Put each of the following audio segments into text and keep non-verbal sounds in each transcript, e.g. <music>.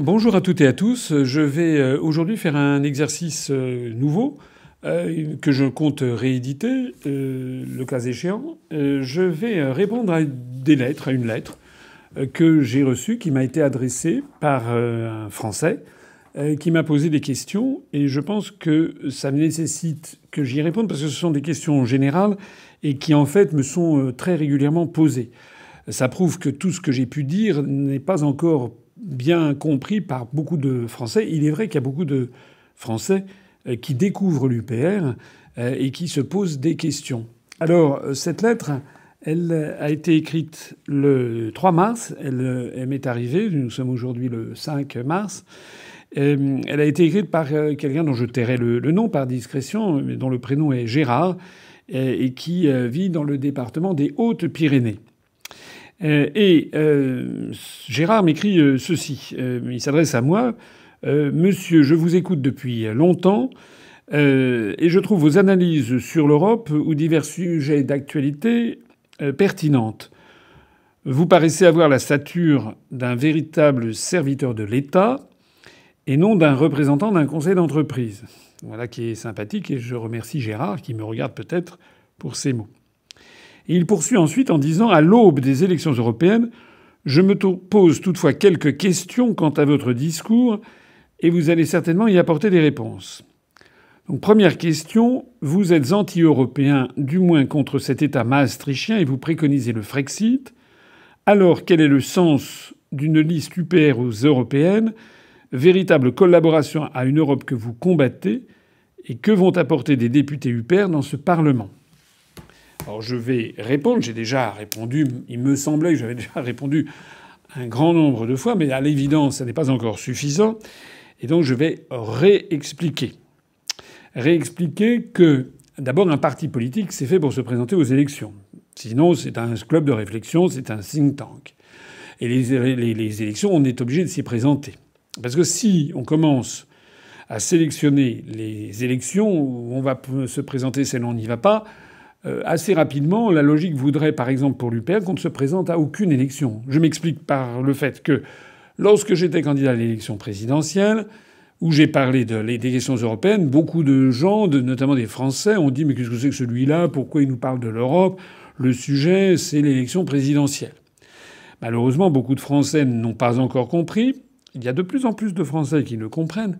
Bonjour à toutes et à tous. Je vais euh, aujourd'hui faire un exercice euh, nouveau euh, que je compte rééditer, le cas échéant. Je vais répondre à des lettres, à une lettre que j'ai reçue, qui m'a été adressée par un Français, qui m'a posé des questions. Et je pense que ça nécessite que j'y réponde parce que ce sont des questions générales et qui en fait me sont très régulièrement posées. Ça prouve que tout ce que j'ai pu dire n'est pas encore bien compris par beaucoup de Français. Il est vrai qu'il y a beaucoup de Français euh, qui découvrent l'UPR euh, et qui se posent des questions. Alors, euh, cette lettre, elle a été écrite le 3 mars. Elle, m'est arrivée. Nous sommes aujourd'hui le 5 mars. Elle a été écrite par quelqu'un dont je tairai le, nom par discrétion, mais dont le prénom est Gérard, et qui vit dans le département des Hautes-Pyrénées. Euh, et euh, Gérard m'écrit euh, ceci. il s'adresse à moi. Monsieur, je vous écoute depuis longtemps et je trouve vos analyses sur l'Europe ou divers sujets d'actualité pertinentes. Vous paraissez avoir la stature d'un véritable serviteur de l'État et non d'un représentant d'un conseil d'entreprise. Voilà qui est sympathique et je remercie Gérard qui me regarde peut-être pour ces mots il poursuit ensuite en disant À l'aube des élections européennes, je me pose toutefois quelques questions quant à votre discours et vous allez certainement y apporter des réponses. Donc, première question, vous êtes anti-européen, du moins contre cet État maastrichtien, et vous préconisez le Frexit. Alors, quel est le sens d'une liste UPR aux européennes, véritable collaboration à une Europe que vous combattez, et que vont apporter des députés UPR dans ce Parlement? Alors je vais répondre. J'ai déjà répondu. Il me semblait que j'avais déjà <laughs> répondu un grand nombre de fois, mais à l'évidence, ça n'est pas encore suffisant. Et donc je vais réexpliquer. Réexpliquer que d'abord un parti politique, c'est fait pour se présenter aux élections. Sinon, c'est un club de réflexion, c'est un think tank. Et les, élections, on est obligé de s'y présenter. Parce que si on commence à sélectionner les élections où on va se présenter, celles où on n'y va pas, assez rapidement, la logique voudrait, par exemple, pour l'UPR, qu'on ne se présente à aucune élection. Je m'explique par le fait que lorsque j'étais candidat à l'élection présidentielle, où j'ai parlé de, des questions européennes, beaucoup de gens, notamment des Français, ont dit Mais qu'est-ce que c'est que celui-là? Pourquoi il nous parle de l'Europe? Le sujet, c'est l'élection présidentielle. Malheureusement, beaucoup de Français n'ont pas encore compris. Il y a de plus en plus de Français qui le comprennent.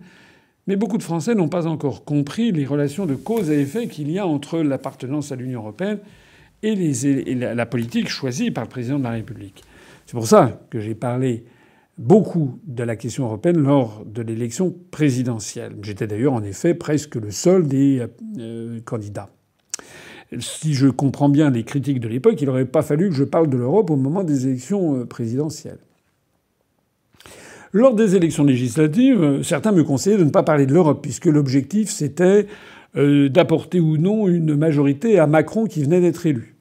Mais beaucoup de Français n'ont pas encore compris les relations de cause à effet qu'il y a entre l'appartenance à l'Union européenne et, la politique choisie par le président de la République. C'est pour ça que j'ai parlé beaucoup de la question européenne lors de l'élection présidentielle. J'étais d'ailleurs en effet presque le seul des euh, candidats. Si je comprends bien les critiques de l'époque, il n'aurait pas fallu que je parle de l'Europe au moment des élections euh, présidentielles. Lors des élections législatives, certains me conseillaient de ne pas parler de l'Europe, puisque l'objectif c'était euh, d'apporter ou non une majorité à Macron qui venait d'être élu.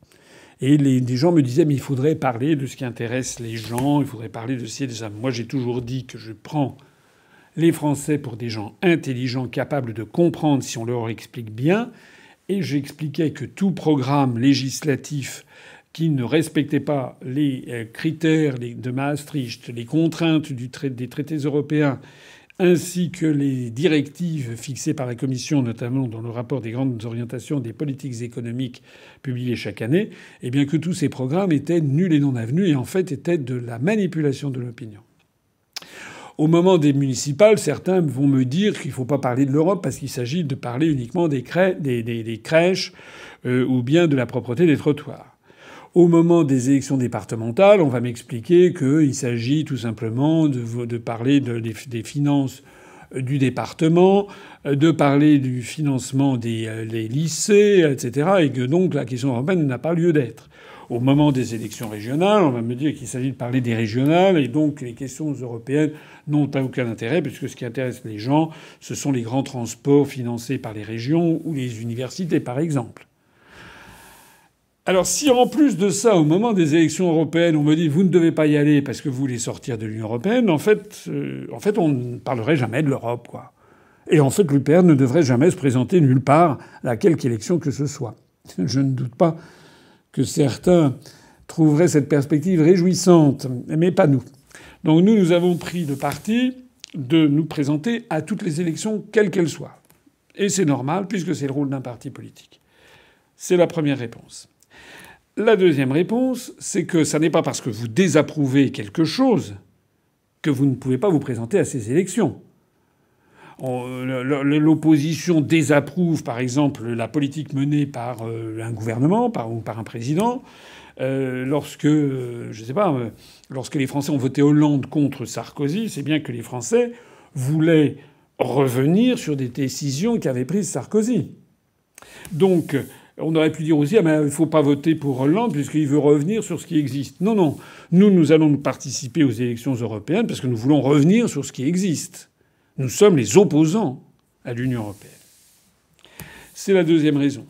Et les, des gens me disaient mais il faudrait parler de ce qui intéresse les gens, il faudrait parler de ci et de ça. Moi j'ai toujours dit que je prends les Français pour des gens intelligents, capables de comprendre si on leur explique bien. Et j'expliquais que tout programme législatif qui ne respectait pas les euh, critères de Maastricht, les contraintes des traités européens, ainsi que les directives fixées par la Commission, notamment dans le rapport des grandes orientations des politiques économiques publiées chaque année, eh bien que tous ces programmes étaient nuls et non avenus et en fait étaient de la manipulation de l'opinion. Au moment des municipales, certains vont me dire qu'il ne faut pas parler de l'Europe parce qu'il s'agit de parler uniquement des, crèches euh, ou bien de la propreté des trottoirs. Au moment des élections départementales, on va m'expliquer qu'il s'agit tout simplement de, parler des, finances du département, de parler du financement des euh, lycées, etc., et que donc la question européenne n'a pas lieu d'être. Au moment des élections régionales, on va me dire qu'il s'agit de parler des régionales, et donc les questions européennes n'ont pas aucun intérêt, puisque ce qui intéresse les gens, ce sont les grands transports financés par les régions ou les universités, par exemple. Alors si en plus de ça, au moment des élections européennes, on me dit vous ne devez pas y aller parce que vous voulez sortir de l'Union européenne, en fait, euh, en fait, on ne parlerait jamais de l'Europe, quoi. Et en fait, l'UPR ne devrait jamais se présenter nulle part à quelque élection que ce soit. <laughs> Je ne doute pas que certains trouveraient cette perspective réjouissante, mais pas nous. Donc nous, nous avons pris le parti de nous présenter à toutes les élections, quelles qu'elles soient. Et c'est normal, puisque c'est le rôle d'un parti politique. C'est la première réponse. La deuxième réponse, c'est que ça n'est pas parce que vous désapprouvez quelque chose que vous ne pouvez pas vous présenter à ces élections. L'opposition désapprouve, par exemple, la politique menée par euh, un gouvernement ou par un président. Euh, lorsque, je sais pas, euh, lorsque les Français ont voté Hollande contre Sarkozy, c'est bien que les Français voulaient revenir sur des décisions qu'avait prises Sarkozy. Donc, on aurait pu dire aussi, ah ben, il ne faut pas voter pour Hollande puisqu'il veut revenir sur ce qui existe. Non, non. Nous, nous allons participer aux élections européennes parce que nous voulons revenir sur ce qui existe. Nous sommes les opposants à l'Union européenne. C'est la deuxième raison.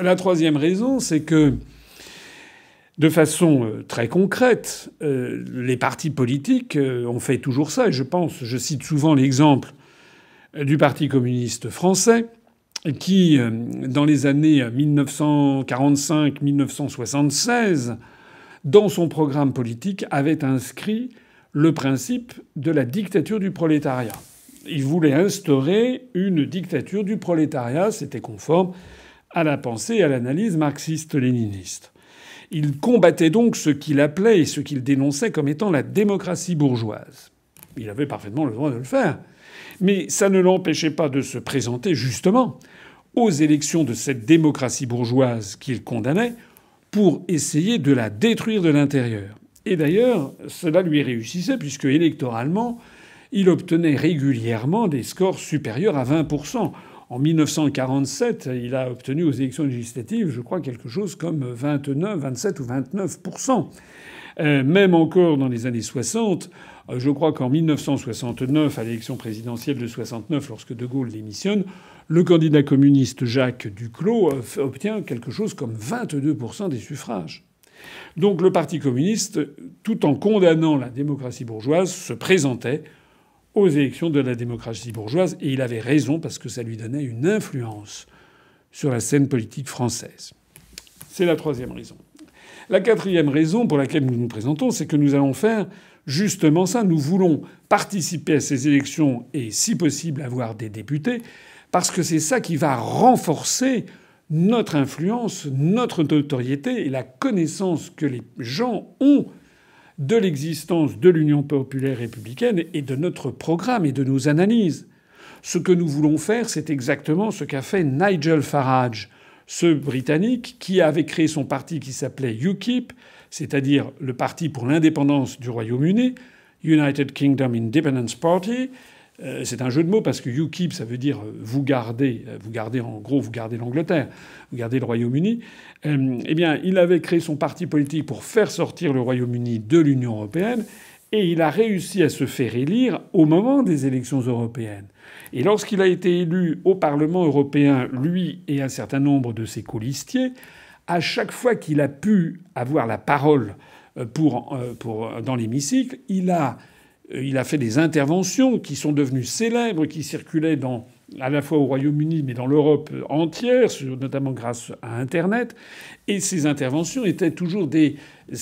La troisième raison, c'est que de façon euh, très concrète, euh, les partis politiques euh, ont fait toujours ça. Je pense, je cite souvent l'exemple du Parti communiste français, qui, dans les années 1945-1976, dans son programme politique, avait inscrit le principe de la dictature du prolétariat. Il voulait instaurer une dictature du prolétariat, c'était conforme à la pensée et à l'analyse marxiste-léniniste. Il combattait donc ce qu'il appelait et ce qu'il dénonçait comme étant la démocratie bourgeoise. Il avait parfaitement le droit de le faire. Mais ça ne l'empêchait pas de se présenter justement aux élections de cette démocratie bourgeoise qu'il condamnait pour essayer de la détruire de l'intérieur. Et d'ailleurs, cela lui réussissait puisque électoralement, il obtenait régulièrement des scores supérieurs à 20% en 1947, il a obtenu aux élections législatives, je crois, quelque chose comme 29, 27 ou 29% euh, Même encore dans les années 60, euh, je crois qu'en 1969, à l'élection présidentielle de 69, lorsque De Gaulle démissionne, le candidat communiste Jacques Duclos obtient quelque chose comme 22% des suffrages. Donc le Parti communiste, tout en condamnant la démocratie bourgeoise, se présentait aux élections de la démocratie bourgeoise, et il avait raison parce que ça lui donnait une influence sur la scène politique française. C'est la troisième raison. La quatrième raison pour laquelle nous nous présentons, c'est que nous allons faire justement ça. Nous voulons participer à ces élections et, si possible, avoir des députés, parce que c'est ça qui va renforcer notre influence, notre notoriété et la connaissance que les gens ont de l'existence de l'Union populaire républicaine et de notre programme et de nos analyses. Ce que nous voulons faire, c'est exactement ce qu'a fait Nigel Farage, ce Britannique qui avait créé son parti qui s'appelait UKIP, c'est-à-dire le Parti pour l'indépendance du Royaume-Uni, United Kingdom Independence Party, c'est un jeu de mots parce que UKIP, ça veut dire euh, vous gardez, euh, vous gardez en gros, vous gardez l'Angleterre, vous gardez le Royaume-Uni. eh bien, il avait créé son parti politique pour faire sortir le Royaume-Uni de l'Union européenne et il a réussi à se faire élire au moment des élections européennes. Et lorsqu'il a été élu au Parlement européen, lui et un certain nombre de ses colistiers, à chaque fois qu'il a pu avoir la parole pour, dans l'hémicycle, il a euh, il a fait des interventions qui sont devenues célèbres, qui circulaient à la fois au Royaume-Uni mais dans l'Europe entière, notamment grâce à Internet. Et ces interventions étaient toujours des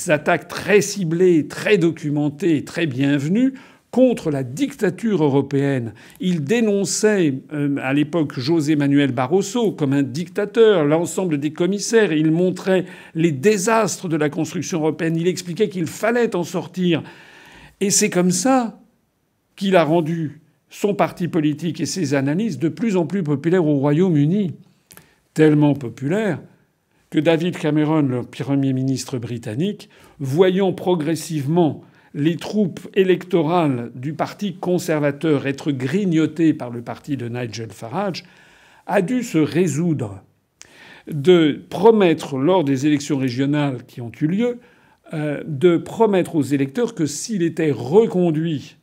attaques très ciblées, très documentées, très bienvenues contre la dictature européenne. Il dénonçait euh, à l'époque José Manuel Barroso comme un dictateur, l'ensemble des commissaires. Il montrait les désastres de la construction européenne. Il expliquait qu'il fallait en sortir. Et c'est comme ça qu'il a rendu son parti politique et ses analyses de plus en plus populaires au Royaume-Uni. Tellement populaires que David Cameron, le Premier ministre britannique, voyant progressivement les troupes électorales du Parti conservateur être grignotées par le parti de Nigel Farage, a dû se résoudre de promettre lors des élections régionales qui ont eu lieu de promettre aux électeurs que s'il était reconduit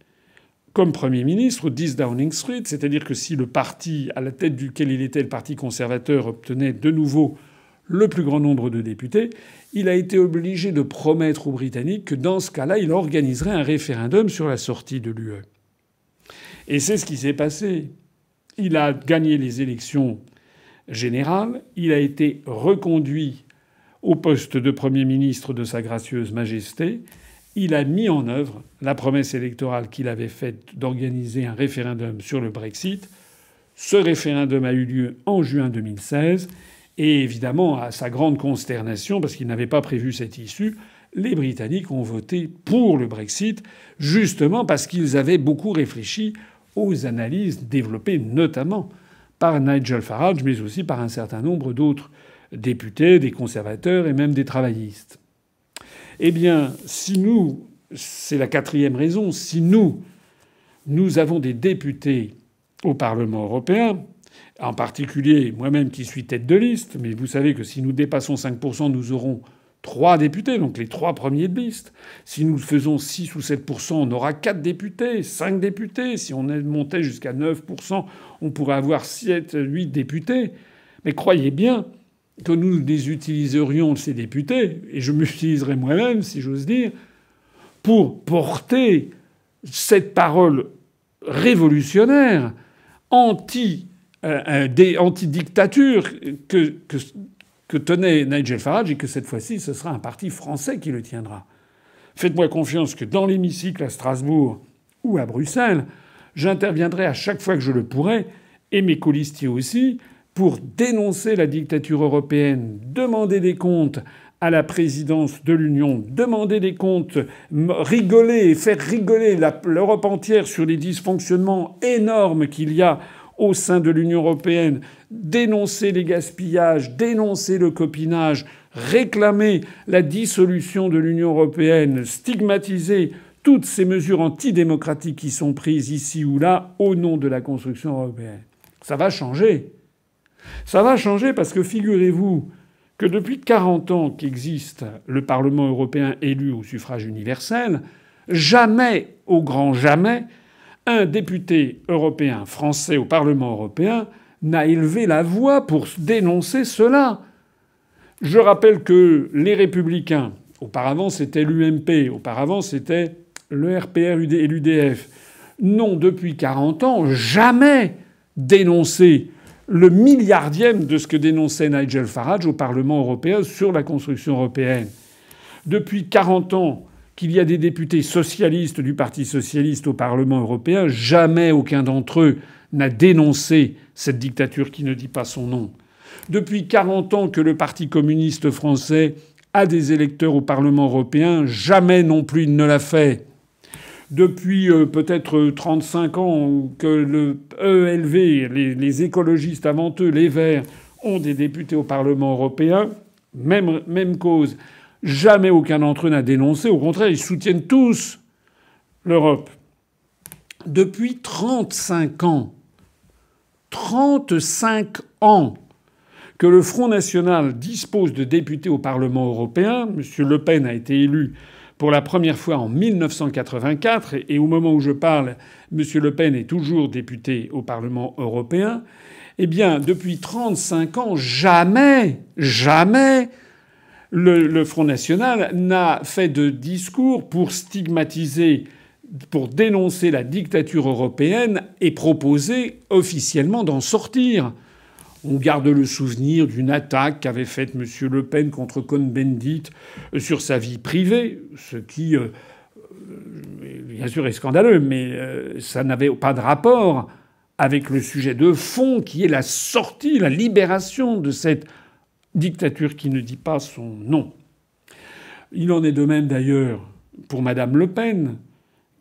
comme Premier ministre, 10 Downing Street, c'est-à-dire que si le parti à la tête duquel il était, le Parti conservateur, obtenait de nouveau le plus grand nombre de députés, il a été obligé de promettre aux Britanniques que dans ce cas-là, il organiserait un référendum sur la sortie de l'UE. Et c'est ce qui s'est passé. Il a gagné les élections générales, il a été reconduit au poste de Premier ministre de Sa Gracieuse Majesté, il a mis en œuvre la promesse électorale qu'il avait faite d'organiser un référendum sur le Brexit. Ce référendum a eu lieu en juin 2016 et évidemment, à sa grande consternation, parce qu'il n'avait pas prévu cette issue, les Britanniques ont voté pour le Brexit, justement parce qu'ils avaient beaucoup réfléchi aux analyses développées notamment par Nigel Farage, mais aussi par un certain nombre d'autres députés, des conservateurs et même des travaillistes. Eh bien, si nous, c'est la quatrième raison, si nous, nous avons des députés au Parlement européen, en particulier moi-même qui suis tête de liste, mais vous savez que si nous dépassons 5%, nous aurons trois députés, donc les trois premiers de liste. Si nous faisons 6 ou 7%, on aura quatre députés, cinq députés. Si on montait jusqu'à 9%, on pourrait avoir 7, 8 députés. Mais croyez bien que nous les utiliserions, ces députés, et je m'utiliserai moi-même, si j'ose dire, pour porter cette parole révolutionnaire euh, anti-dictature que, que tenait Nigel Farage et que cette fois-ci, ce sera un parti français qui le tiendra. Faites-moi confiance que dans l'hémicycle à Strasbourg ou à Bruxelles, j'interviendrai à chaque fois que je le pourrai, et mes colistiers aussi, pour dénoncer la dictature européenne, demander des comptes à la présidence de l'Union, demander des comptes, rigoler et faire rigoler l'Europe entière sur les dysfonctionnements énormes qu'il y a au sein de l'Union européenne, dénoncer les gaspillages, dénoncer le copinage, réclamer la dissolution de l'Union européenne, stigmatiser toutes ces mesures antidémocratiques qui sont prises ici ou là au nom de la construction européenne. Ça va changer. Ça va changer parce que figurez-vous que depuis 40 ans qu'existe le Parlement européen élu au suffrage universel, jamais, au grand jamais, un député européen français au Parlement européen n'a élevé la voix pour dénoncer cela. Je rappelle que les républicains, auparavant c'était l'UMP, auparavant c'était le RPR et l'UDF, n'ont depuis 40 ans jamais dénoncé le milliardième de ce que dénonçait Nigel Farage au Parlement européen sur la construction européenne. Depuis 40 ans, qu'il y a des députés socialistes du Parti socialiste au Parlement européen, jamais aucun d'entre eux n'a dénoncé cette dictature qui ne dit pas son nom. Depuis 40 ans que le Parti communiste français a des électeurs au Parlement européen, jamais non plus il ne l'a fait. Depuis euh, peut-être 35 ans que le ELV, les, les, écologistes avant eux, les Verts, ont des députés au Parlement européen, même, même cause. Jamais aucun d'entre eux n'a dénoncé. Au contraire, ils soutiennent tous l'Europe. Depuis 35 ans, 35 ans que le Front National dispose de députés au Parlement européen. M. Le Pen a été élu pour la première fois en 1984 et au moment où je parle, M. Le Pen est toujours député au Parlement européen. Eh bien, depuis 35 ans, jamais, jamais le, Front National n'a fait de discours pour stigmatiser, pour dénoncer la dictature européenne et proposer officiellement d'en sortir. On garde le souvenir d'une attaque qu'avait faite M. Le Pen contre Cohn-Bendit euh, sur sa vie privée, ce qui, euh, euh, bien sûr, est scandaleux, mais ça n'avait pas de rapport avec le sujet de fond qui est la sortie, la libération de cette dictature qui ne dit pas son nom. Il en est de même d'ailleurs pour Madame Le Pen,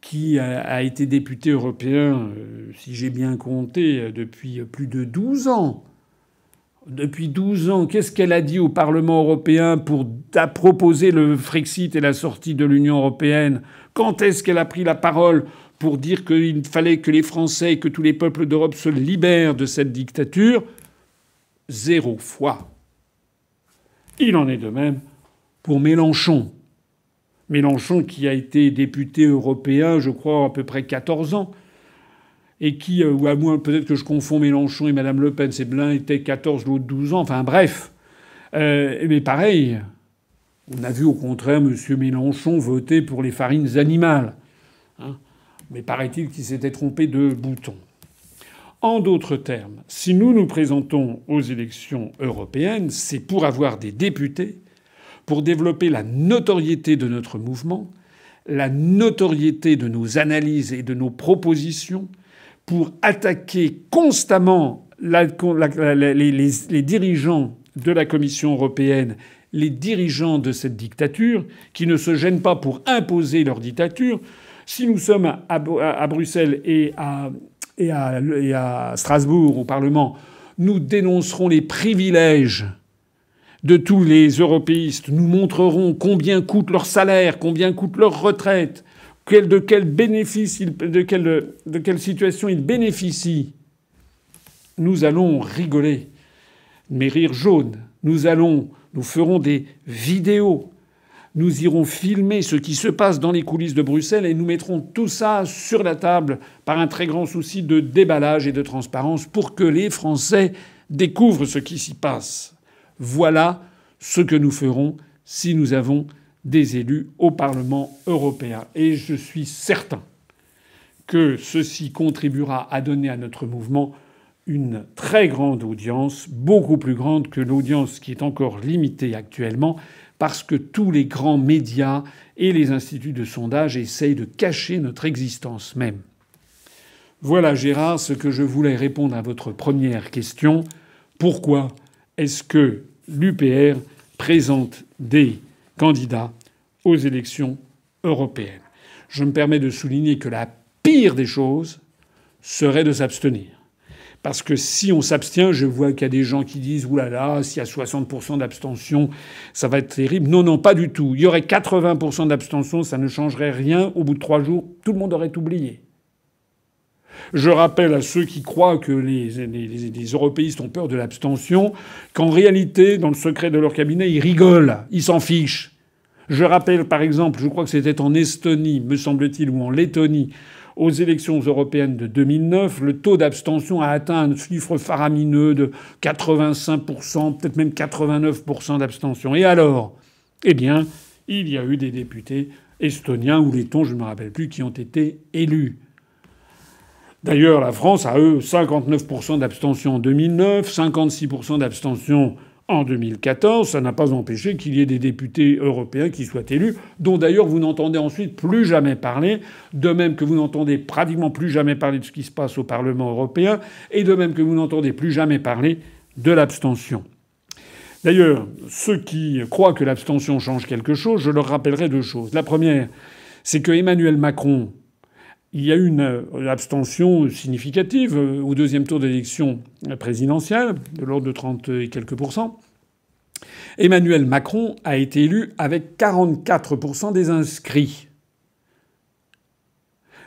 qui a été députée européen, euh, si j'ai bien compté, depuis plus de 12 ans. Depuis 12 ans, qu'est-ce qu'elle a dit au Parlement européen pour proposer le Frexit et la sortie de l'Union européenne? Quand est-ce qu'elle a pris la parole pour dire qu'il fallait que les Français et que tous les peuples d'Europe se libèrent de cette dictature? Zéro fois. Il en est de même pour Mélenchon. Mélenchon qui a été député européen, je crois, à peu près 14 ans, et qui, euh, ou à moins peut-être que je confonds Mélenchon et Madame Le Pen, c'est l'un était 14, l'autre 12 ans, enfin bref. Euh, mais pareil, on a vu au contraire M. Mélenchon voter pour les farines animales. Hein. mais paraît-il qu'il s'était trompé de bouton. En d'autres termes, si nous nous présentons aux élections européennes, c'est pour avoir des députés, pour développer la notoriété de notre mouvement, la notoriété de nos analyses et de nos propositions pour attaquer constamment les, dirigeants de la Commission européenne, les dirigeants de cette dictature, qui ne se gênent pas pour imposer leur dictature. Si nous sommes à, Bruxelles et à, et à Strasbourg au Parlement, nous dénoncerons les privilèges de tous les européistes. Nous montrerons combien coûte leur salaire, combien coûte leur retraite, de quel bénéfice, quelle, de quelle situation ils bénéficient. Nous allons rigoler, mais rire jaune. Nous allons, nous ferons des vidéos. Nous irons filmer ce qui se passe dans les coulisses de Bruxelles et nous mettrons tout ça sur la table par un très grand souci de déballage et de transparence pour que les Français découvrent ce qui s'y passe. Voilà ce que nous ferons si nous avons des élus au Parlement européen. Et je suis certain que ceci contribuera à donner à notre mouvement une très grande audience, beaucoup plus grande que l'audience qui est encore limitée actuellement, parce que tous les grands médias et les instituts de sondage essayent de cacher notre existence même. Voilà, Gérard, ce que je voulais répondre à votre première question. Pourquoi est-ce que l'UPR présente des candidats aux élections européennes. Je me permets de souligner que la pire des choses serait de s'abstenir. Parce que si on s'abstient, je vois qu'il y a des gens qui disent Ouh là là, s'il y a 60% d'abstention, ça va être terrible. Non, non, pas du tout. Il y aurait 80% d'abstention, ça ne changerait rien. Au bout de trois jours, tout le monde aurait oublié. Je rappelle à ceux qui croient que les, les, européistes ont peur de l'abstention qu'en réalité, dans le secret de leur cabinet, ils rigolent, ils s'en fichent. Je rappelle par exemple, je crois que c'était en Estonie, me semble-t-il, ou en Lettonie, aux élections européennes de 2009, le taux d'abstention a atteint un chiffre faramineux de 85%, peut-être même 89% d'abstention. Et alors? Eh bien, il y a eu des députés estoniens ou lettons, je ne me rappelle plus, qui ont été élus. D'ailleurs, la France a, eux, 59% d'abstention en 2009, 56% d'abstention en 2014. Ça n'a pas empêché qu'il y ait des députés européens qui soient élus, dont d'ailleurs vous n'entendez ensuite plus jamais parler, de même que vous n'entendez pratiquement plus jamais parler de ce qui se passe au Parlement européen, et de même que vous n'entendez plus jamais parler de l'abstention. D'ailleurs, ceux qui croient que l'abstention change quelque chose, je leur rappellerai deux choses. La première, c'est que Emmanuel Macron il y a eu une abstention significative euh, au deuxième tour d'élection présidentielle, de l'ordre de 30 et quelques pourcents. Emmanuel Macron a été élu avec 44% des inscrits.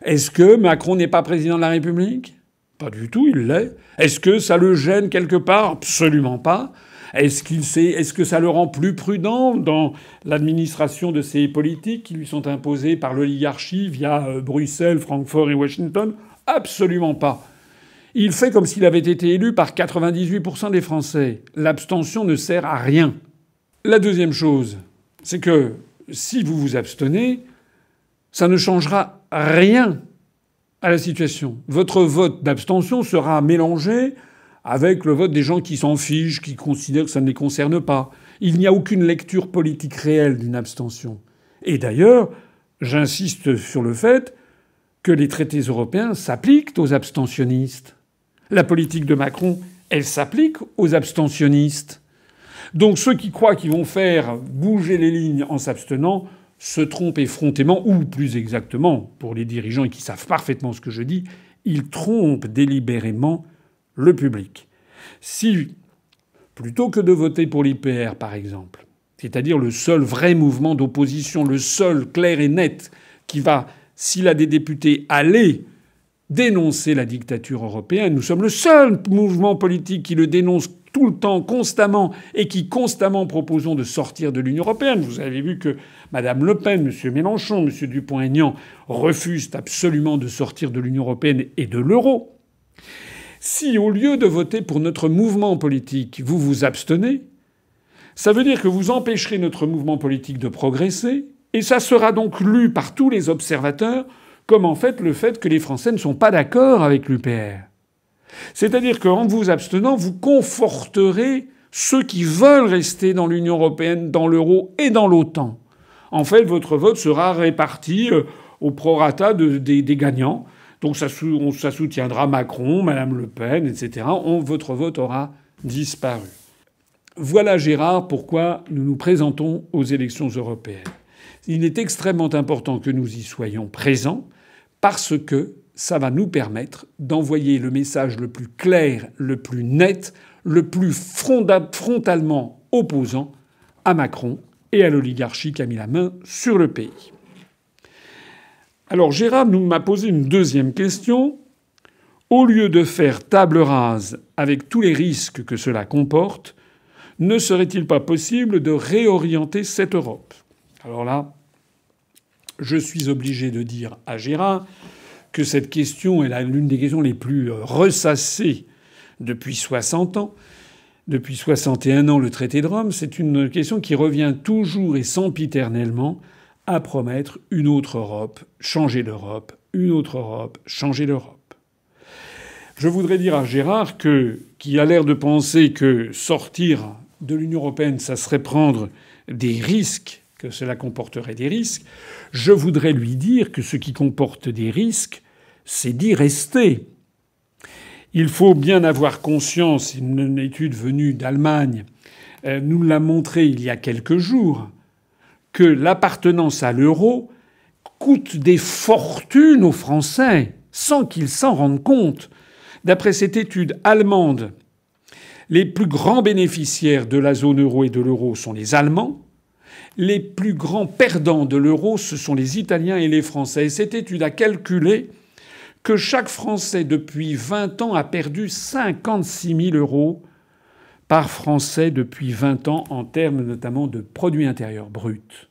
Est-ce que Macron n'est pas président de la République? Pas du tout, il l'est. Est-ce que ça le gêne quelque part? Absolument pas. Est-ce que ça le rend plus prudent dans l'administration de ces politiques qui lui sont imposées par l'oligarchie via euh, Bruxelles, Francfort et Washington? Absolument pas. Il fait comme s'il avait été élu par 98% des Français. L'abstention ne sert à rien. La deuxième chose, c'est que si vous vous abstenez, ça ne changera rien à la situation. Votre vote d'abstention sera mélangé avec le vote des gens qui s'en fichent, qui considèrent que ça ne les concerne pas. Il n'y a aucune lecture politique réelle d'une abstention. Et d'ailleurs, j'insiste sur le fait que les traités européens s'appliquent aux abstentionnistes. La politique de Macron, elle s'applique aux abstentionnistes. Donc ceux qui croient qu'ils vont faire bouger les lignes en s'abstenant se trompent effrontément, ou plus exactement, pour les dirigeants qui savent parfaitement ce que je dis, ils trompent délibérément le public. Si, plutôt que de voter pour l'IPR, par exemple, c'est-à-dire le seul vrai mouvement d'opposition, le seul clair et net qui va, s'il a des députés, aller dénoncer la dictature européenne. Nous sommes le seul mouvement politique qui le dénonce tout le temps, constamment, et qui constamment proposons de sortir de l'Union européenne. Vous avez vu que Mme Le Pen, M. Mélenchon, M. Dupont-Aignan refusent absolument de sortir de l'Union européenne et de l'euro. Si au lieu de voter pour notre mouvement politique, vous vous abstenez, ça veut dire que vous empêcherez notre mouvement politique de progresser, et ça sera donc lu par tous les observateurs comme en fait le fait que les Français ne sont pas d'accord avec l'UPR. C'est-à-dire qu'en vous abstenant, vous conforterez ceux qui veulent rester dans l'Union européenne, dans l'euro et dans l'OTAN. En fait, votre vote sera réparti euh, au prorata des, gagnants. Donc ça, soutiendra Macron, Madame Le Pen, etc. votre vote aura disparu. Voilà, Gérard, pourquoi nous nous présentons aux élections européennes. Il est extrêmement important que nous y soyons présents parce que ça va nous permettre d'envoyer le message le plus clair, le plus net, le plus frontalement opposant à Macron et à l'oligarchie qui a mis la main sur le pays. Alors Gérard nous m'a posé une deuxième question. Au lieu de faire table rase avec tous les risques que cela comporte, ne serait-il pas possible de réorienter cette Europe? Alors là, je suis obligé de dire à Gérard que cette question est l'une des questions les plus ressassées depuis 60 ans. Depuis 61 ans, le traité de Rome, c'est une question qui revient toujours et sempiternellement à promettre une autre Europe, changer d'Europe, une autre Europe, changer d'Europe. Je voudrais dire à Gérard que, qui a l'air de penser que sortir de l'Union européenne, ça serait prendre des risques, que cela comporterait des risques, je voudrais lui dire que ce qui comporte des risques, c'est d'y rester. Il faut bien avoir conscience, une étude venue d'Allemagne euh, nous l'a montré il y a quelques jours, que l'appartenance à l'euro coûte des fortunes aux Français sans qu'ils s'en rendent compte. D'après cette étude allemande, les plus grands bénéficiaires de la zone euro et de l'euro sont les Allemands. Les plus grands perdants de l'euro, ce sont les Italiens et les Français. Et cette étude a calculé que chaque Français depuis 20 ans a perdu 56 000 euros par Français depuis 20 ans en termes notamment de produit intérieur brut.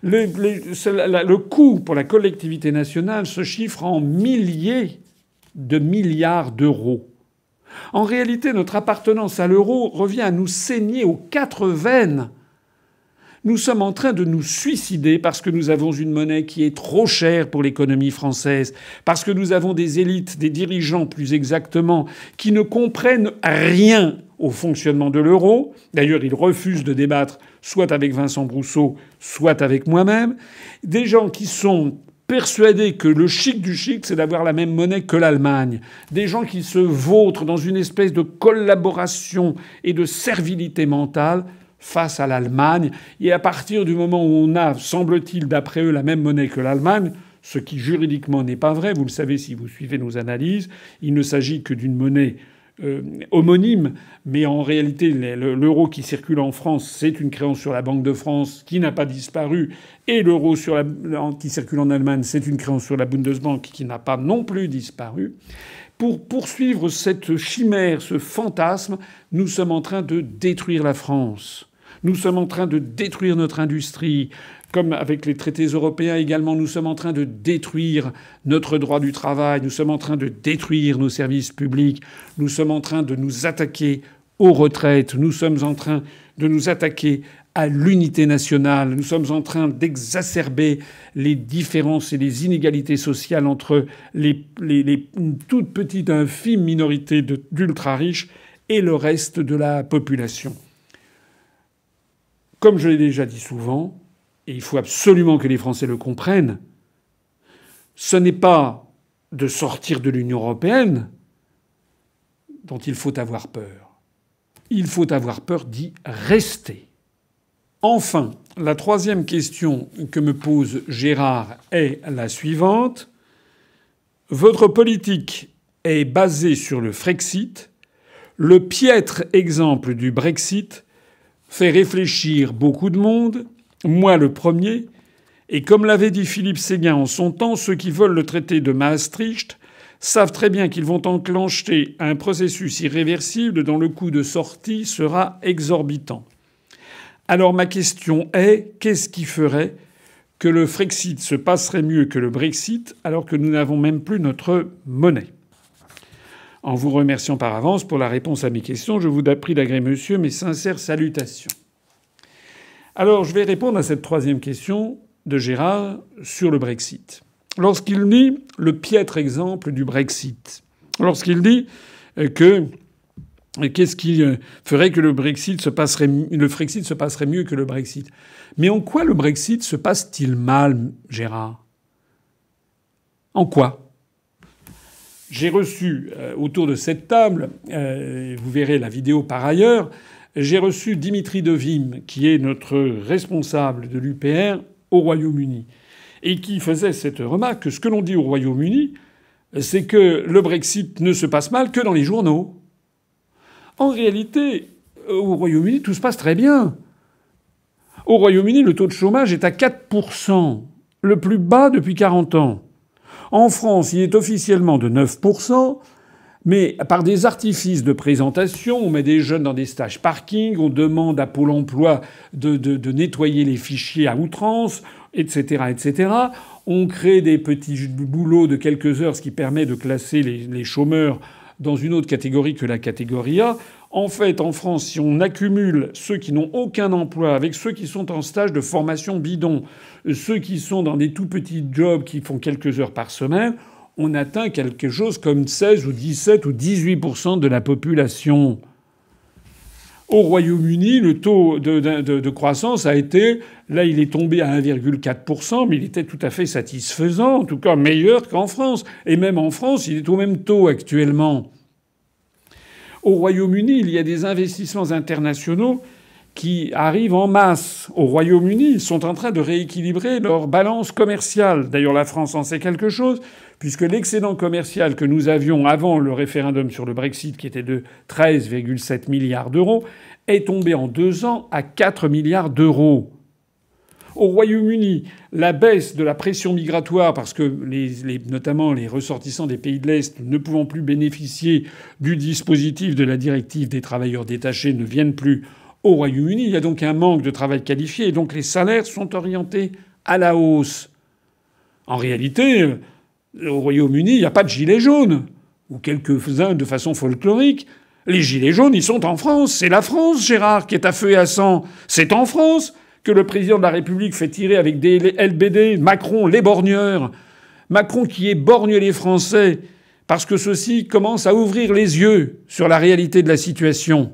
Le, le, coût pour la collectivité nationale se chiffre en milliers de milliards d'euros. En réalité, notre appartenance à l'euro revient à nous saigner aux quatre veines nous sommes en train de nous suicider parce que nous avons une monnaie qui est trop chère pour l'économie française, parce que nous avons des élites, des dirigeants plus exactement, qui ne comprennent rien au fonctionnement de l'euro. D'ailleurs, ils refusent de débattre soit avec Vincent Brousseau, soit avec moi-même. Des gens qui sont persuadés que le chic du chic, c'est d'avoir la même monnaie que l'Allemagne. Des gens qui se vautrent dans une espèce de collaboration et de servilité mentale face à l'Allemagne. Et à partir du moment où on a, semble-t-il, d'après eux, la même monnaie que l'Allemagne, ce qui juridiquement n'est pas vrai, vous le savez si vous suivez nos analyses, il ne s'agit que d'une monnaie euh, homonyme, mais en réalité, l'euro qui circule en France, c'est une créance sur la Banque de France qui n'a pas disparu, et l'euro qui circule en Allemagne, c'est une créance sur la Bundesbank qui n'a pas non plus disparu. Pour poursuivre cette chimère, ce fantasme, nous sommes en train de détruire la France. Nous sommes en train de détruire notre industrie. Comme avec les traités européens également, nous sommes en train de détruire notre droit du travail, nous sommes en train de détruire nos services publics, nous sommes en train de nous attaquer aux retraites, nous sommes en train de nous attaquer à l'unité nationale, nous sommes en train d'exacerber les différences et les inégalités sociales entre les, les, toutes petites infimes minorités d'ultra riches et le reste de la population. Comme je l'ai déjà dit souvent, et il faut absolument que les Français le comprennent, ce n'est pas de sortir de l'Union européenne dont il faut avoir peur. Il faut avoir peur d'y rester. Enfin, la troisième question que me pose Gérard est la suivante. Votre politique est basée sur le Frexit. Le piètre exemple du Brexit fait réfléchir beaucoup de monde, moi le premier, et comme l'avait dit Philippe Séguin en son temps, ceux qui veulent le traité de Maastricht savent très bien qu'ils vont enclencher un processus irréversible dont le coût de sortie sera exorbitant. Alors ma question est, qu'est-ce qui ferait que le Frexit se passerait mieux que le Brexit alors que nous n'avons même plus notre monnaie? En vous remerciant par avance pour la réponse à mes questions. Je vous prie d'agréer, monsieur, mes sincères salutations. Alors, je vais répondre à cette troisième question de Gérard sur le Brexit. Lorsqu'il dit le piètre exemple du Brexit, lorsqu'il dit que Qu'est-ce qui euh, ferait que le Brexit se passerait, mieux que le Brexit? Mais en quoi le Brexit se passe-t-il mal, Gérard? En quoi? J'ai reçu euh, autour de cette table, euh, vous verrez la vidéo par ailleurs, j'ai reçu Dimitri Devim, qui est notre responsable de l'UPR au Royaume-Uni, et qui faisait cette remarque que ce que l'on dit au Royaume-Uni, c'est que le Brexit ne se passe mal que dans les journaux. En réalité, au Royaume-Uni, tout se passe très bien. Au Royaume-Uni, le taux de chômage est à 4%, le plus bas depuis 40 ans. En France, il est officiellement de 9%, mais par des artifices de présentation, on met des jeunes dans des stages parking, on demande à Pôle emploi de, nettoyer les fichiers à outrance, etc., etc. On crée des petits boulots de quelques heures, ce qui permet de classer les chômeurs dans une autre catégorie que la catégorie A. En fait, en France, si on accumule ceux qui n'ont aucun emploi avec ceux qui sont en stage de formation bidon, ceux qui sont dans des tout petits jobs qui font quelques heures par semaine, on atteint quelque chose comme 16 ou 17 ou 18% de la population. Au Royaume-Uni, le taux de, de, croissance a été, là il est tombé à 1,4%, mais il était tout à fait satisfaisant, en tout cas meilleur qu'en France. Et même en France, il est au même taux actuellement. Au Royaume-Uni, il y a des investissements internationaux qui arrivent en masse. Au Royaume-Uni, ils sont en train de rééquilibrer leur balance commerciale. D'ailleurs, la France en sait quelque chose, puisque l'excédent commercial que nous avions avant le référendum sur le Brexit, qui était de 13,7 milliards d'euros, est tombé en deux ans à 4 milliards d'euros. Au Royaume-Uni, la baisse de la pression migratoire, parce que notamment les ressortissants des pays de l'Est ne pouvant plus bénéficier du dispositif de la directive des travailleurs détachés ne viennent plus au Royaume-Uni. Il y a donc un manque de travail qualifié et donc les salaires sont orientés à la hausse. En réalité, au Royaume-Uni, il n'y a pas de gilets jaunes, ou quelques-uns de façon folklorique. Les gilets jaunes, ils sont en France. C'est la France, Gérard, qui est à feu et à sang. C'est en France que le président de la République fait tirer avec des LBD, Macron, les borgneurs. Macron qui éborgne les Français parce que ceux-ci commencent à ouvrir les yeux sur la réalité de la situation.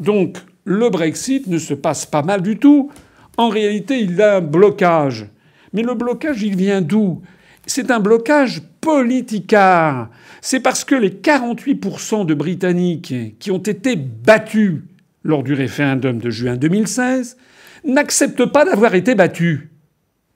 Donc, le Brexit ne se passe pas mal du tout. En réalité, il a un blocage. Mais le blocage, il vient d'où? C'est un blocage politicard. C'est parce que les 48% de Britanniques qui ont été battus lors du référendum de juin 2016, n'acceptent pas d'avoir été battus.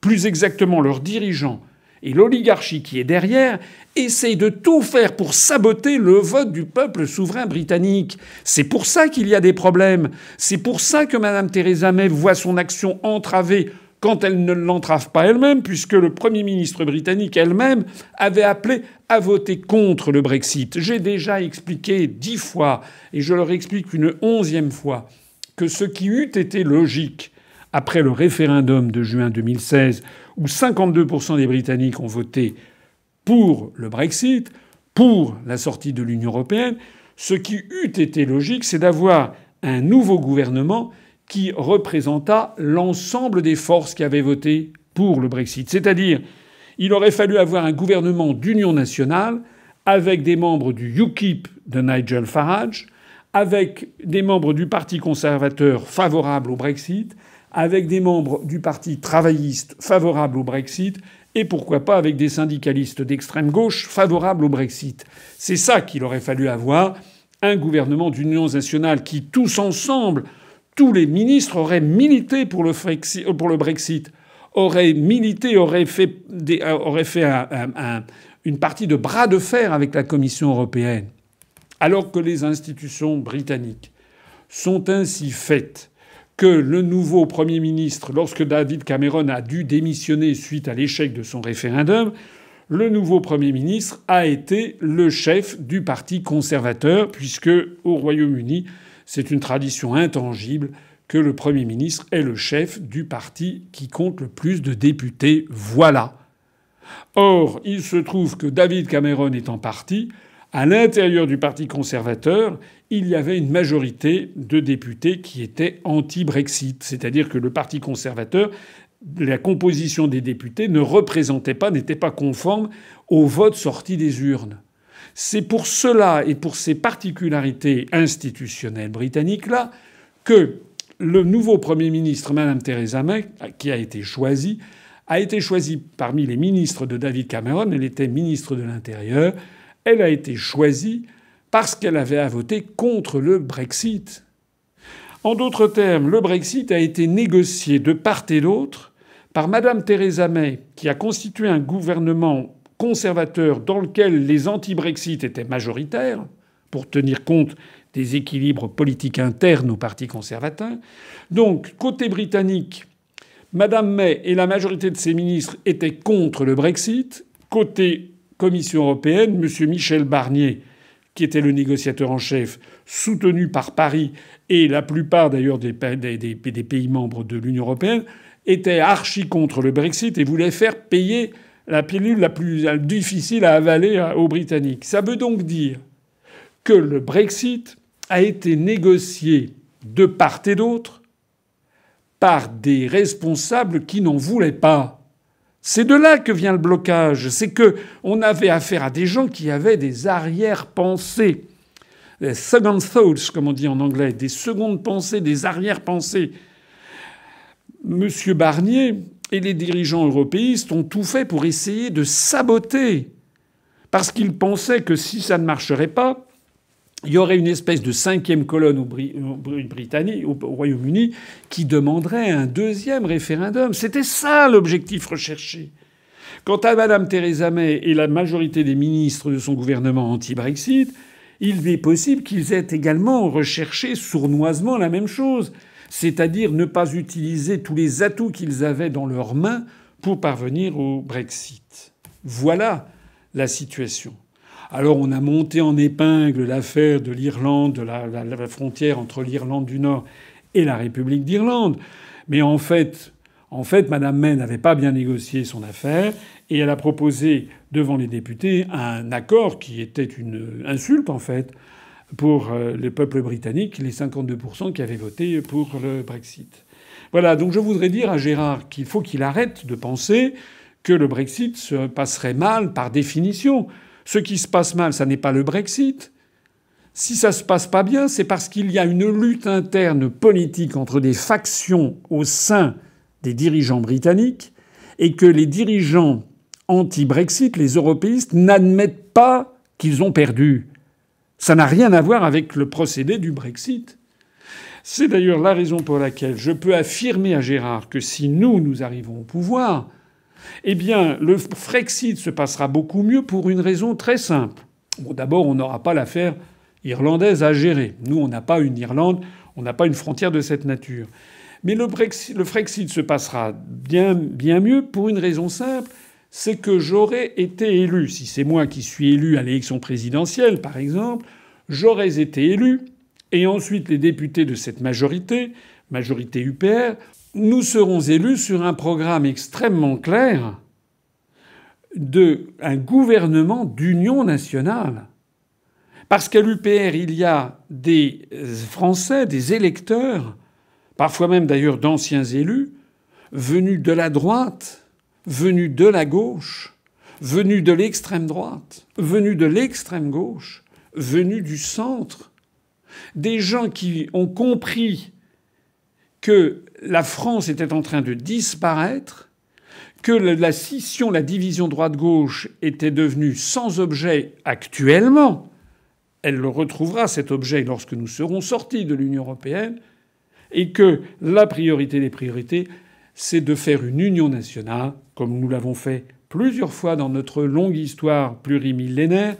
Plus exactement, leurs dirigeants et l'oligarchie qui est derrière essayent de tout faire pour saboter le vote du peuple souverain britannique. C'est pour ça qu'il y a des problèmes. C'est pour ça que Mme Theresa May voit son action entravée quand elle ne l'entrave pas elle-même, puisque le Premier ministre britannique elle-même avait appelé à voter contre le Brexit. J'ai déjà expliqué dix fois, et je leur explique une onzième fois, que ce qui eût été logique après le référendum de juin 2016, où 52% des Britanniques ont voté pour le Brexit, pour la sortie de l'Union européenne, ce qui eût été logique, c'est d'avoir un nouveau gouvernement qui représenta l'ensemble des forces qui avaient voté pour le Brexit. C'est-à-dire, il aurait fallu avoir un gouvernement d'union nationale avec des membres du UKIP de Nigel Farage, avec des membres du Parti conservateur favorables au Brexit, avec des membres du Parti travailliste favorables au Brexit, et pourquoi pas avec des syndicalistes d'extrême gauche favorables au Brexit. C'est ça qu'il aurait fallu avoir, un gouvernement d'union nationale qui, tous ensemble, tous les ministres auraient milité pour le, le Brexit, auraient milité, auraient fait, auraient fait une partie de bras de fer avec la Commission européenne. Alors que les institutions britanniques sont ainsi faites que le nouveau Premier ministre, lorsque David Cameron a dû démissionner suite à l'échec de son référendum, le nouveau Premier ministre a été le chef du Parti conservateur, puisque au Royaume-Uni, c'est une tradition intangible que le Premier ministre est le chef du parti qui compte le plus de députés. Voilà. Or, il se trouve que David Cameron en parti, à l'intérieur du Parti conservateur, il y avait une majorité de députés qui étaient anti-Brexit. C'est-à-dire que le Parti conservateur, la composition des députés ne représentait pas, n'était pas conforme au vote sorti des urnes. C'est pour cela et pour ces particularités institutionnelles britanniques-là que le nouveau Premier ministre, Mme Theresa May, qui a été choisi, a été choisi parmi les ministres de David Cameron. Elle était ministre de l'Intérieur. Elle a été choisie parce qu'elle avait à voter contre le Brexit. En d'autres termes, le Brexit a été négocié de part et d'autre par Mme Theresa May, qui a constitué un gouvernement conservateur dans lequel les anti-Brexit étaient majoritaires, pour tenir compte des équilibres politiques internes au Parti conservateur. Donc, côté britannique, Mme May et la majorité de ses ministres étaient contre le Brexit. Côté Commission européenne, M. Michel Barnier, qui était le négociateur en chef, soutenu par Paris et la plupart d'ailleurs des, pays membres de l'Union européenne, était archi contre le Brexit et voulait faire payer la pilule la plus difficile à avaler aux Britanniques. Ça veut donc dire que le Brexit a été négocié de part et d'autre par des responsables qui n'en voulaient pas. C'est de là que vient le blocage. C'est que on avait affaire à des gens qui avaient des arrière-pensées, des second thoughts, comme on dit en anglais, des secondes pensées, des arrière-pensées. Monsieur Barnier et les dirigeants européistes ont tout fait pour essayer de saboter, parce qu'ils pensaient que si ça ne marcherait pas, il y aurait une espèce de cinquième colonne au, au Royaume-Uni qui demanderait un deuxième référendum. C'était ça l'objectif recherché. Quant à Mme Theresa May et la majorité des ministres de son gouvernement anti-Brexit, il est possible qu'ils aient également recherché sournoisement la même chose, c'est-à-dire ne pas utiliser tous les atouts qu'ils avaient dans leurs mains pour parvenir au Brexit. Voilà la situation. Alors on a monté en épingle l'affaire de l'Irlande, de la, frontière entre l'Irlande du Nord et la République d'Irlande. Mais en fait, en fait, Mme May n'avait pas bien négocié son affaire et elle a proposé devant les députés un accord qui était une insulte en fait pour le peuple britannique, les 52% qui avaient voté pour le Brexit. Voilà, donc je voudrais dire à Gérard qu'il faut qu'il arrête de penser que le Brexit se passerait mal par définition. Ce qui se passe mal, ça n'est pas le Brexit. Si ça se passe pas bien, c'est parce qu'il y a une lutte interne politique entre des factions au sein des dirigeants britanniques et que les dirigeants anti-Brexit, les européistes, n'admettent pas qu'ils ont perdu. Ça n'a rien à voir avec le procédé du Brexit. C'est d'ailleurs la raison pour laquelle je peux affirmer à Gérard que si nous, nous arrivons au pouvoir, eh bien, le Frexit se passera beaucoup mieux pour une raison très simple. Bon, d'abord, on n'aura pas l'affaire irlandaise à gérer. Nous, on n'a pas une Irlande, on n'a pas une frontière de cette nature. Mais le, le Frexit se passera bien, bien mieux pour une raison simple, c'est que j'aurais été élu, si c'est moi qui suis élu à l'élection présidentielle, par exemple, j'aurais été élu, et ensuite les députés de cette majorité, majorité UPR, nous serons élus sur un programme extrêmement clair d'un gouvernement d'union nationale. Parce qu'à l'UPR, il y a des Français, des électeurs, parfois même d'ailleurs d'anciens élus, venus de la droite, venus de la gauche, venus de l'extrême droite, venus de l'extrême gauche, venus du centre. Des gens qui ont compris que la France était en train de disparaître, que la scission, la division droite-gauche était devenue sans objet actuellement. Elle le retrouvera, cet objet, lorsque nous serons sortis de l'Union européenne, et que la priorité des priorités, c'est de faire une union nationale, comme nous l'avons fait plusieurs fois dans notre longue histoire plurimillénaire,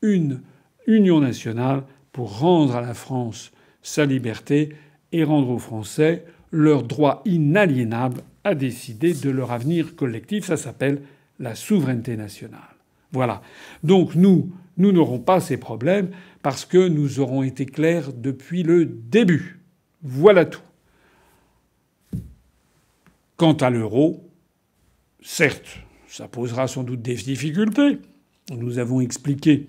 une union nationale pour rendre à la France sa liberté et rendre aux Français leur droit inaliénable à décider de leur avenir collectif. Ça s'appelle la souveraineté nationale. Voilà. Donc nous, nous n'aurons pas ces problèmes parce que nous aurons été clairs depuis le début. Voilà tout. Quant à l'euro, certes, ça posera sans doute des difficultés. Nous avons expliqué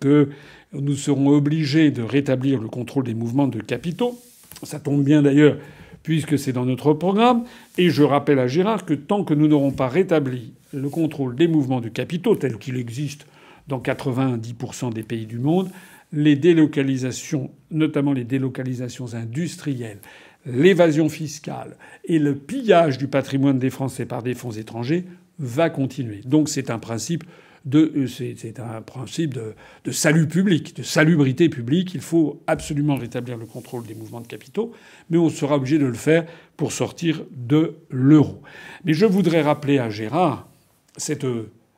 que nous serons obligés de rétablir le contrôle des mouvements de capitaux. Ça tombe bien d'ailleurs puisque c'est dans notre programme. Et je rappelle à Gérard que tant que nous n'aurons pas rétabli le contrôle des mouvements de capitaux tels qu'il existe dans 90% des pays du monde, les délocalisations, notamment les délocalisations industrielles, l'évasion fiscale et le pillage du patrimoine des Français par des fonds étrangers va continuer. Donc c'est un principe de, euh, c'est un principe de, de, salut public, de salubrité publique. Il faut absolument rétablir le contrôle des mouvements de capitaux, mais on sera obligé de le faire pour sortir de l'euro. Mais je voudrais rappeler à Gérard cette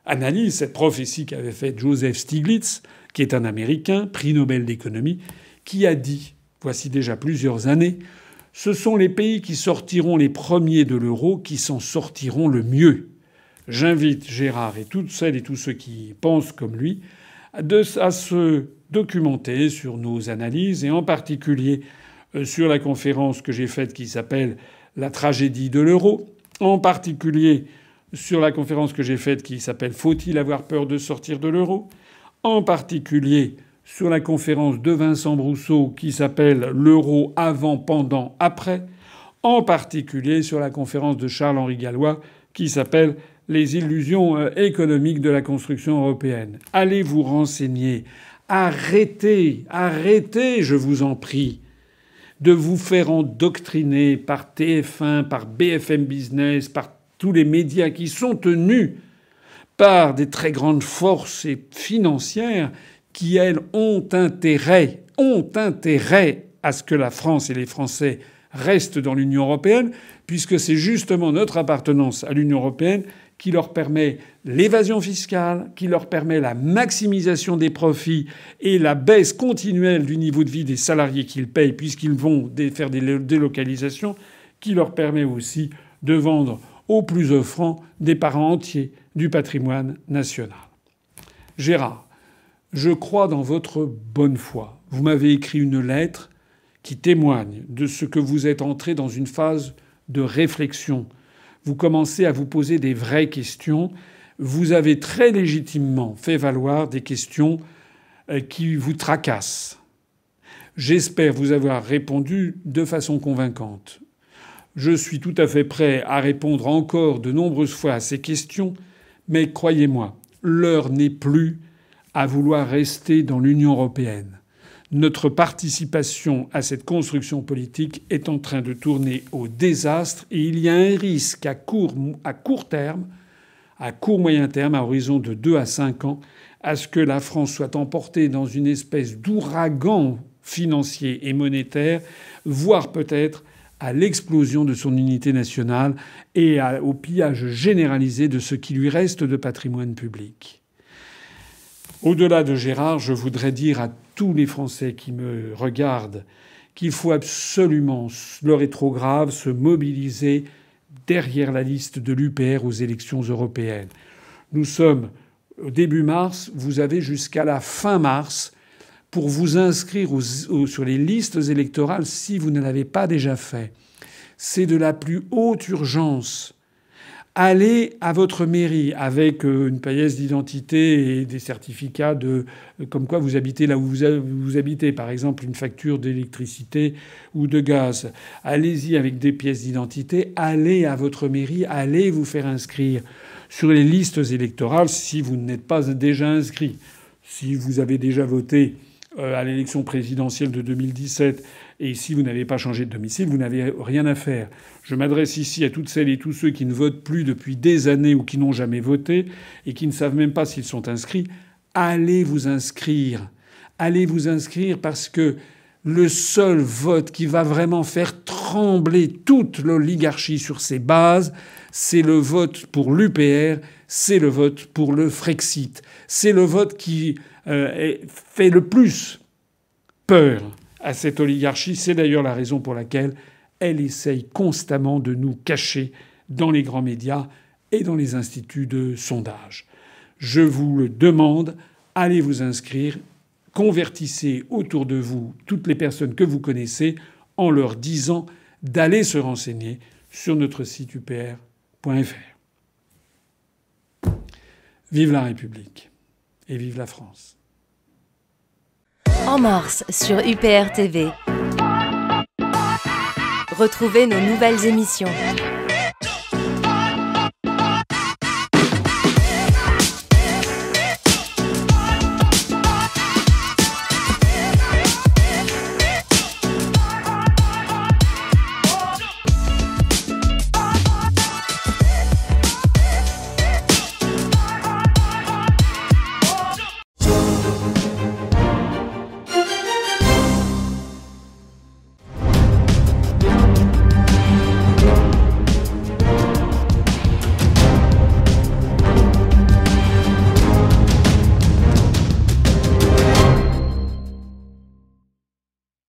analyse, cette prophétie qu'avait faite Joseph Stiglitz, qui est un Américain, prix Nobel d'économie, qui a dit, voici déjà plusieurs années, ce sont les pays qui sortiront les premiers de l'euro qui s'en sortiront le mieux. J'invite Gérard et toutes celles et tous ceux qui pensent comme lui à se documenter sur nos analyses et en particulier euh, sur la conférence que j'ai faite qui s'appelle La tragédie de l'euro, en particulier sur la conférence que j'ai faite qui s'appelle Faut-il avoir peur de sortir de l'euro, en particulier sur la conférence de Vincent Brousseau qui s'appelle L'euro avant, pendant, après, en particulier sur la conférence de Charles-Henri Gallois qui s'appelle Les illusions euh, économiques de la construction européenne. Allez vous renseigner? Arrêtez, arrêtez, je vous en prie, de vous faire endoctriner par TF1, par BFM Business, par tous les médias qui sont tenus par des très grandes forces financières qui, elles, ont intérêt, ont intérêt à ce que la France et les Français restent dans l'Union européenne, puisque c'est justement notre appartenance à l'Union européenne qui leur permet l'évasion fiscale, qui leur permet la maximisation des profits et la baisse continuelle du niveau de vie des salariés qu'ils payent puisqu'ils vont faire des délocalisations, qui leur permet aussi de vendre aux plus offrants des parents entiers du patrimoine national. Gérard, je crois dans votre bonne foi. Vous m'avez écrit une lettre qui témoigne de ce que vous êtes entré dans une phase de réflexion. Vous commencez à vous poser des vraies questions. Vous avez très légitimement fait valoir des questions euh, qui vous tracassent. J'espère vous avoir répondu de façon convaincante. Je suis tout à fait prêt à répondre encore de nombreuses fois à ces questions, mais croyez-moi, l'heure n'est plus à vouloir rester dans l'Union européenne. Notre participation à cette construction politique est en train de tourner au désastre et il y a un risque à court, à court terme, à court moyen terme, à horizon de 2 à 5 ans, à ce que la France soit emportée dans une espèce d'ouragan financier et monétaire, voire peut-être à l'explosion de son unité nationale et au pillage généralisé de ce qui lui reste de patrimoine public. Au-delà de Gérard, je voudrais dire à tous les Français qui me regardent qu'il faut absolument, l'heure est trop grave, se mobiliser derrière la liste de l'UPR aux élections européennes. Nous sommes au début mars, vous avez jusqu'à la fin mars pour vous inscrire sur les listes électorales si vous ne l'avez pas déjà fait. C'est de la plus haute urgence allez à votre mairie avec euh, une paillesse d'identité et des certificats de euh, comme quoi vous habitez là où vous, habitez, par exemple une facture d'électricité ou de gaz. Allez-y avec des pièces d'identité, allez à votre mairie, allez vous faire inscrire sur les listes électorales si vous n'êtes pas déjà inscrit. Si vous avez déjà voté à l'élection présidentielle de 2017 et si vous n'avez pas changé de domicile, vous n'avez rien à faire. Je m'adresse ici à toutes celles et tous ceux qui ne votent plus depuis des années ou qui n'ont jamais voté et qui ne savent même pas s'ils sont inscrits. Allez vous inscrire. Allez vous inscrire parce que le seul vote qui va vraiment faire trembler toute l'oligarchie sur ses bases, c'est le vote pour l'UPR, c'est le vote pour le Frexit. C'est le vote qui euh, fait le plus peur à cette oligarchie. C'est d'ailleurs la raison pour laquelle elle essaye constamment de nous cacher dans les grands médias et dans les instituts de sondage. Je vous le demande, allez vous inscrire, convertissez autour de vous toutes les personnes que vous connaissez en leur disant d'aller se renseigner sur notre site Vive la République et vive la France en mars sur UPR TV. Retrouvez nos nouvelles émissions.